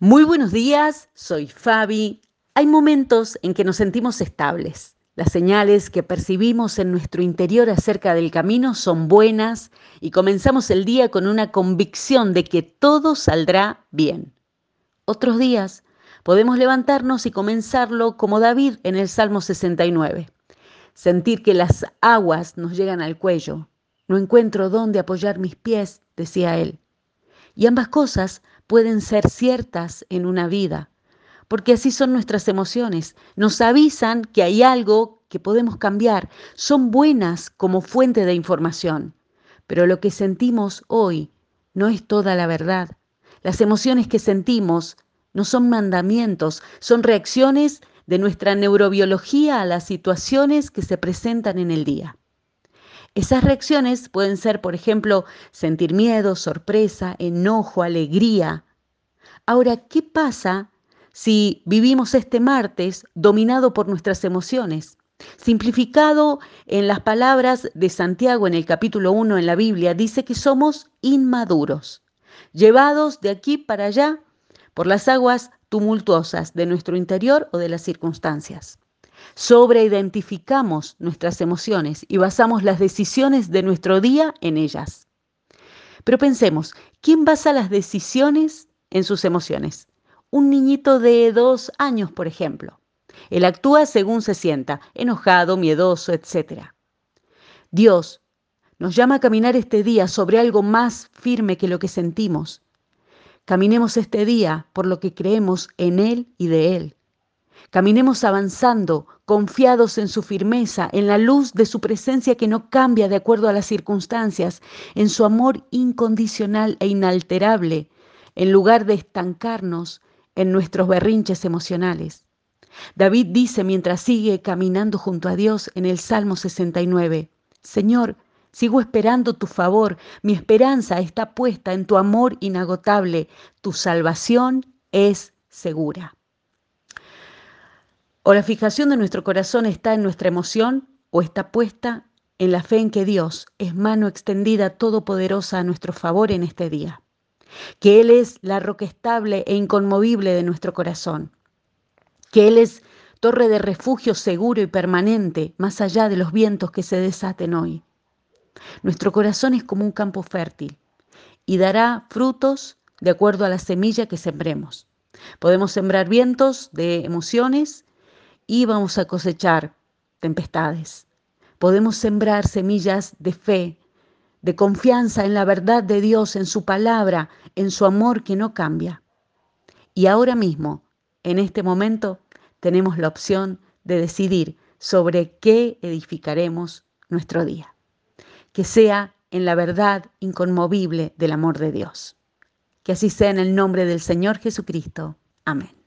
Muy buenos días, soy Fabi. Hay momentos en que nos sentimos estables. Las señales que percibimos en nuestro interior acerca del camino son buenas y comenzamos el día con una convicción de que todo saldrá bien. Otros días podemos levantarnos y comenzarlo como David en el Salmo 69. Sentir que las aguas nos llegan al cuello. No encuentro dónde apoyar mis pies, decía él. Y ambas cosas pueden ser ciertas en una vida, porque así son nuestras emociones. Nos avisan que hay algo que podemos cambiar, son buenas como fuente de información, pero lo que sentimos hoy no es toda la verdad. Las emociones que sentimos no son mandamientos, son reacciones de nuestra neurobiología a las situaciones que se presentan en el día. Esas reacciones pueden ser, por ejemplo, sentir miedo, sorpresa, enojo, alegría. Ahora, ¿qué pasa si vivimos este martes dominado por nuestras emociones? Simplificado en las palabras de Santiago en el capítulo 1 en la Biblia, dice que somos inmaduros, llevados de aquí para allá por las aguas tumultuosas de nuestro interior o de las circunstancias. Sobreidentificamos nuestras emociones y basamos las decisiones de nuestro día en ellas. Pero pensemos, ¿quién basa las decisiones en sus emociones? Un niñito de dos años, por ejemplo. Él actúa según se sienta, enojado, miedoso, etc. Dios nos llama a caminar este día sobre algo más firme que lo que sentimos. Caminemos este día por lo que creemos en Él y de Él. Caminemos avanzando, confiados en su firmeza, en la luz de su presencia que no cambia de acuerdo a las circunstancias, en su amor incondicional e inalterable, en lugar de estancarnos en nuestros berrinches emocionales. David dice mientras sigue caminando junto a Dios en el Salmo 69, Señor, sigo esperando tu favor, mi esperanza está puesta en tu amor inagotable, tu salvación es segura. O la fijación de nuestro corazón está en nuestra emoción o está puesta en la fe en que Dios es mano extendida todopoderosa a nuestro favor en este día. Que Él es la roca estable e inconmovible de nuestro corazón. Que Él es torre de refugio seguro y permanente más allá de los vientos que se desaten hoy. Nuestro corazón es como un campo fértil y dará frutos de acuerdo a la semilla que sembremos. Podemos sembrar vientos de emociones y vamos a cosechar tempestades. Podemos sembrar semillas de fe, de confianza en la verdad de Dios, en su palabra, en su amor que no cambia. Y ahora mismo, en este momento, tenemos la opción de decidir sobre qué edificaremos nuestro día. Que sea en la verdad inconmovible del amor de Dios. Que así sea en el nombre del Señor Jesucristo. Amén.